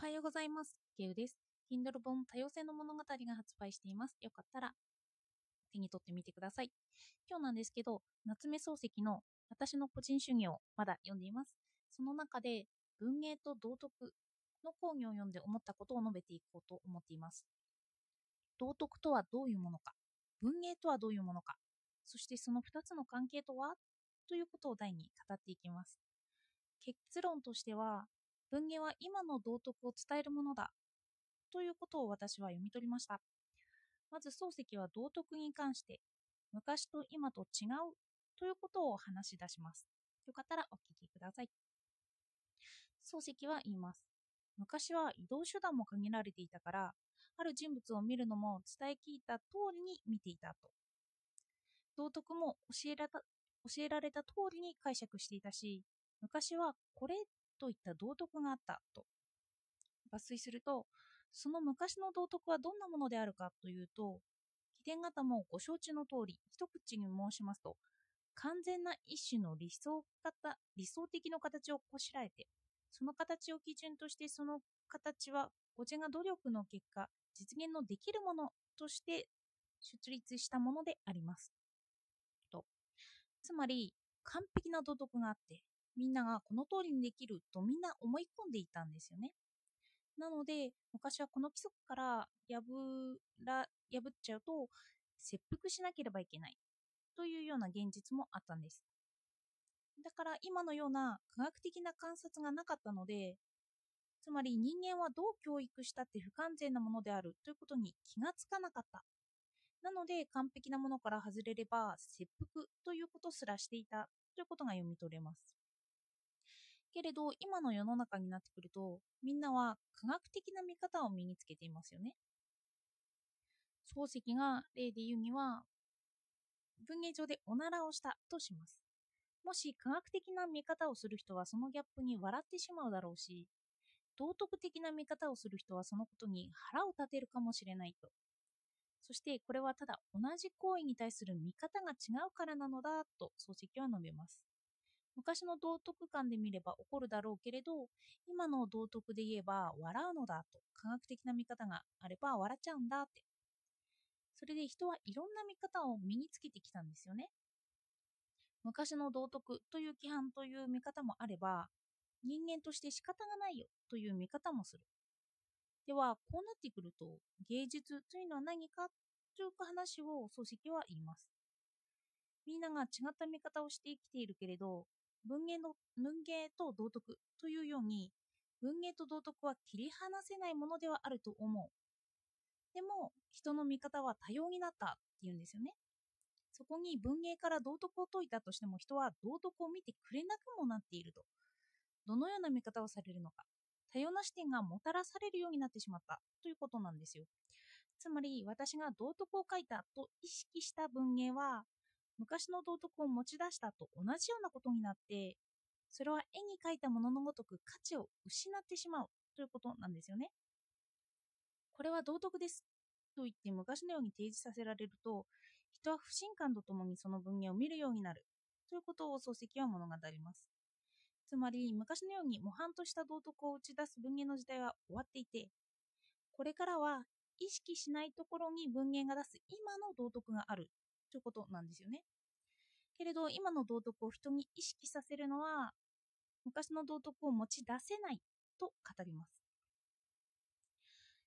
はようございます。ゲウです。Kindle 本多様性の物語が発売しています。よかったら手に取ってみてください。今日なんですけど、夏目漱石の私の個人主義をまだ読んでいます。その中で文芸と道徳の講義を読んで思ったことを述べていこうと思っています。道徳とはどういうものか、文芸とはどういうものか、そしてその2つの関係とは？ということを題に語っていきます。結論としては、文芸は今の道徳を伝えるものだということを私は読み取りました。まず漱石は道徳に関して昔と今と違うということを話し出します。よかったらお聞きください。漱石は言います。昔は移動手段も限られていたから、ある人物を見るのも伝え聞いた通りに見ていたと。道徳も教えられた教えられた通りに解釈していたし、昔はこれといった道徳があったと。抜粋すると、その昔の道徳はどんなものであるかというと、起点型もご承知の通り、一口に申しますと、完全な一種の理想型理想的な形をこしらえて、その形を基準としてその形はご自が努力の結果、実現のできるものとして出立したものであります。と。つまり、完璧な道徳があって、みんながこの通りにできるとみんな思い込んでいたんですよね。なので、昔はこの規則から破ら破っちゃうと、切腹しなければいけないというような現実もあったんです。だから今のような科学的な観察がなかったので、つまり人間はどう教育したって不完全なものであるということに気がつかなかった。なので完璧なものから外れれば切腹ということすらしていたということが読み取れます。けれど今の世の中になってくるとみんなは科学的な見方を身につけていますよね。漱石が例で言うには文芸上でおならをしたとします。もし科学的な見方をする人はそのギャップに笑ってしまうだろうし、道徳的な見方をする人はそのことに腹を立てるかもしれないと。そしてこれはただ同じ行為に対する見方が違うからなのだと漱石は述べます。昔の道徳観で見れば怒るだろうけれど、今の道徳で言えば笑うのだと科学的な見方があれば笑っちゃうんだって。それで人はいろんな見方を身につけてきたんですよね。昔の道徳という規範という見方もあれば、人間として仕方がないよという見方もする。では、こうなってくると、芸術というのは何かという話を漱石は言います。みんなが違った見方をして生きているけれど、文芸の文芸と道徳というように、文芸と道徳は切り離せないものではあると思う。でも、人の見方は多様になったっていうんですよね。そこに文芸から道徳を説いたとしても人は道徳を見てくれなくもなっていると。どのような見方をされるのか。多様な視点がもたらされるようになってしまったということなんですよ。つまり私が道徳を書いたと意識した文芸は昔の道徳を持ち出したと同じようなことになってそれは絵に描いたもののごとく価値を失ってしまうということなんですよね。これは道徳ですと言って昔のように提示させられると人は不信感とともにその文芸を見るようになるということを漱石は物語ります。つまり昔のように模範とした道徳を打ち出す文芸の時代は終わっていてこれからは意識しないところに文芸が出す今の道徳があるということなんですよね。けれど今の道徳を人に意識させるのは昔の道徳を持ち出せないと語ります。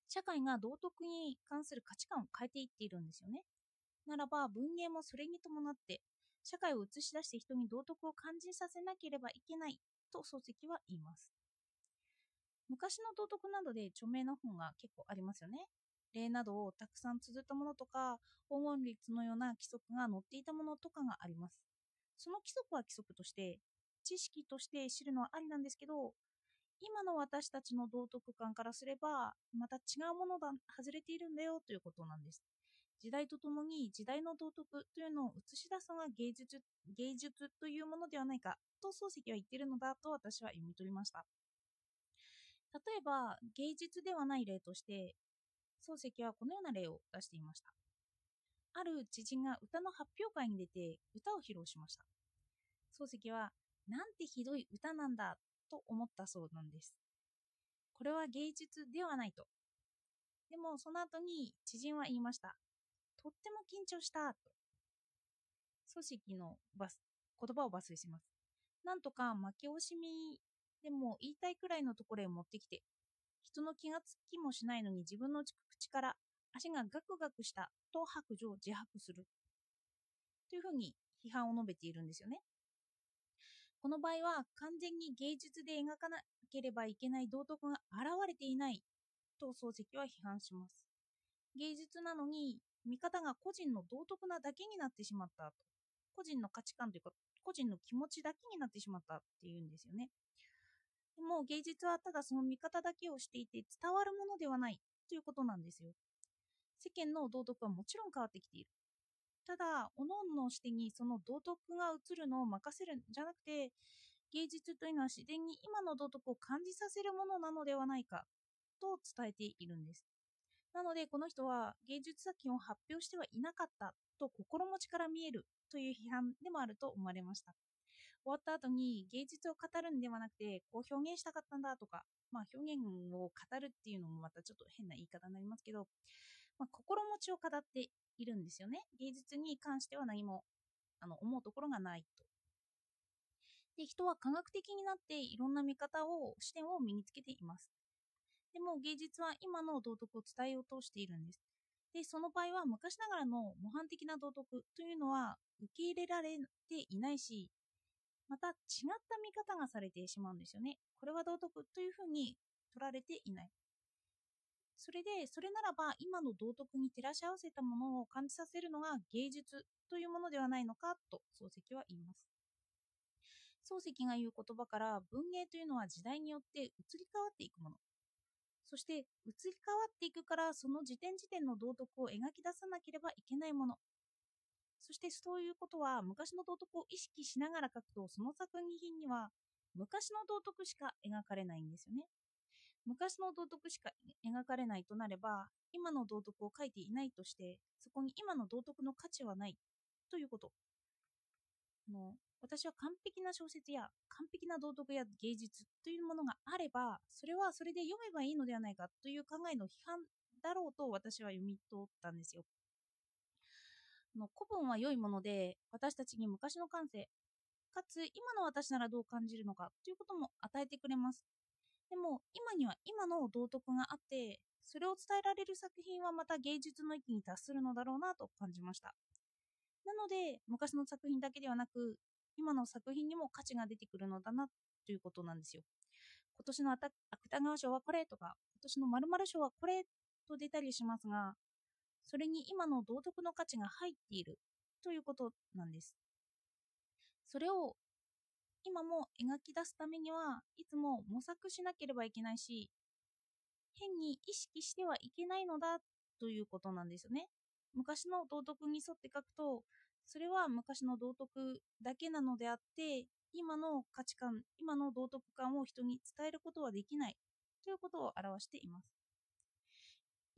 社会が道徳に関する価値観を変えていっているんですよね。ならば文芸もそれに伴って社会を映し出して人に道徳を感じさせなければいけないと漱石は言います。昔の道徳などで著名な本が結構ありますよね。例などをたくさん綴ったものとか、黄金律のような規則が載っていたものとかがあります。その規則は規則として、知識として知るのはありなんですけど、今の私たちの道徳観からすれば、また違うものが外れているんだよということなんです。時代とともに時代の道徳というのを映し出すのが芸術芸術というものではないかと漱石は言っているのだと私は読み取りました。例えば芸術ではない例として漱石はこのような例を出していました。ある知人が歌の発表会に出て歌を披露しました。漱石は、なんてひどい歌なんだと思ったそうなんです。これは芸術ではないと。でもその後に知人は言いました。とっても緊張したと。組織のバス言葉を抜粋します。なんとか負け惜しみでも言いたいくらいのところへ持ってきて、人の気がつきもしないのに自分の口から足がガクガクしたと白状自白する。というふうに批判を述べているんですよね。この場合は完全に芸術で描かなければいけない道徳が現れていないと漱石は批判します。芸術なのに見方が個人の道徳なだけになってしまったと。個人の価値観というか個人の気持ちだけになってしまったっていうんですよね。でも芸術はただその見方だけをしていて伝わるものではないということなんですよ。世間の道徳はもちろん変わってきている。ただ、各々の視点にその道徳が映るのを任せるんじゃなくて、芸術というのは自然に今の道徳を感じさせるものなのではないかと伝えているんです。なので、この人は芸術作品を発表してはいなかったと心持ちから見えるという批判でもあると思われました。終わった後に芸術を語るんではなくて、こう表現したかったんだとか、まあ表現を語るっていうのもまたちょっと変な言い方になりますけど、まあ、心持ちを語っているんですよね。芸術に関しては何もあの思うところがないと。で、人は科学的になっていろんな見方を、視点を身につけています。でも芸術は今の道徳を伝えようとしているんです。で、その場合は昔ながらの模範的な道徳というのは受け入れられていないし、また違った見方がされてしまうんですよね。これは道徳というふうに取られていない。それで、それならば今の道徳に照らし合わせたものを感じさせるのが芸術というものではないのかと漱石は言います。漱石が言う言葉から文芸というのは時代によって移り変わっていくもの。そして移り変わっていくからその時点時点の道徳を描き出さなければいけないもの。そしてそういうことは昔の道徳を意識しながら書くとその作品には昔の道徳しか描かれないんですよね。昔の道徳しか描かれないとなれば、今の道徳を書いていないとして、そこに今の道徳の価値はないということ。もう私は完璧な小説や完璧な道徳や芸術というものがあれば、それはそれで読めばいいのではないかという考えの批判だろうと私は読み取ったんですよ。の古文は良いもので、私たちに昔の感性、かつ今の私ならどう感じるのかということも与えてくれます。でも今には今の道徳があってそれを伝えられる作品はまた芸術の域に達するのだろうなと感じましたなので昔の作品だけではなく今の作品にも価値が出てくるのだなということなんですよ今年の芥川賞はこれとか今年の〇〇賞はこれと出たりしますがそれに今の道徳の価値が入っている。ということなんです。それを今も描き出すためにはいつも模索しなければいけないし変に意識してはいけないのだ。ということなんですよね。昔の道徳に沿って書くとそれは昔の道徳だけなのであって今の価値観今の道徳観を人に伝えることはできない。ということを表しています。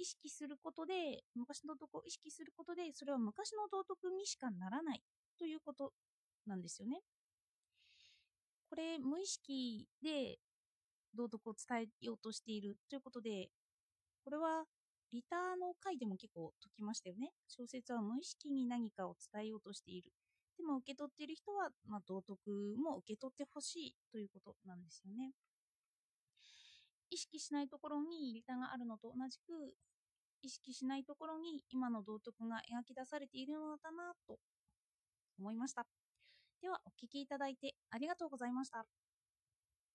意識することで昔の道徳を意識することでそれは昔の道徳にしかならないということなんですよねこれ無意識で道徳を伝えようとしているということで、これはリターの回でも結構解きましたよね。小説は無意識に何かを伝えようとしている。でも受け取っている人は、まあ、道徳も受け取ってほしいということなんですよね。意識しないところにリターがあるのと同じく、意識しないところに今の道徳が描き出されているのだなと思いました。では、お聴きいただいてありがとうございました。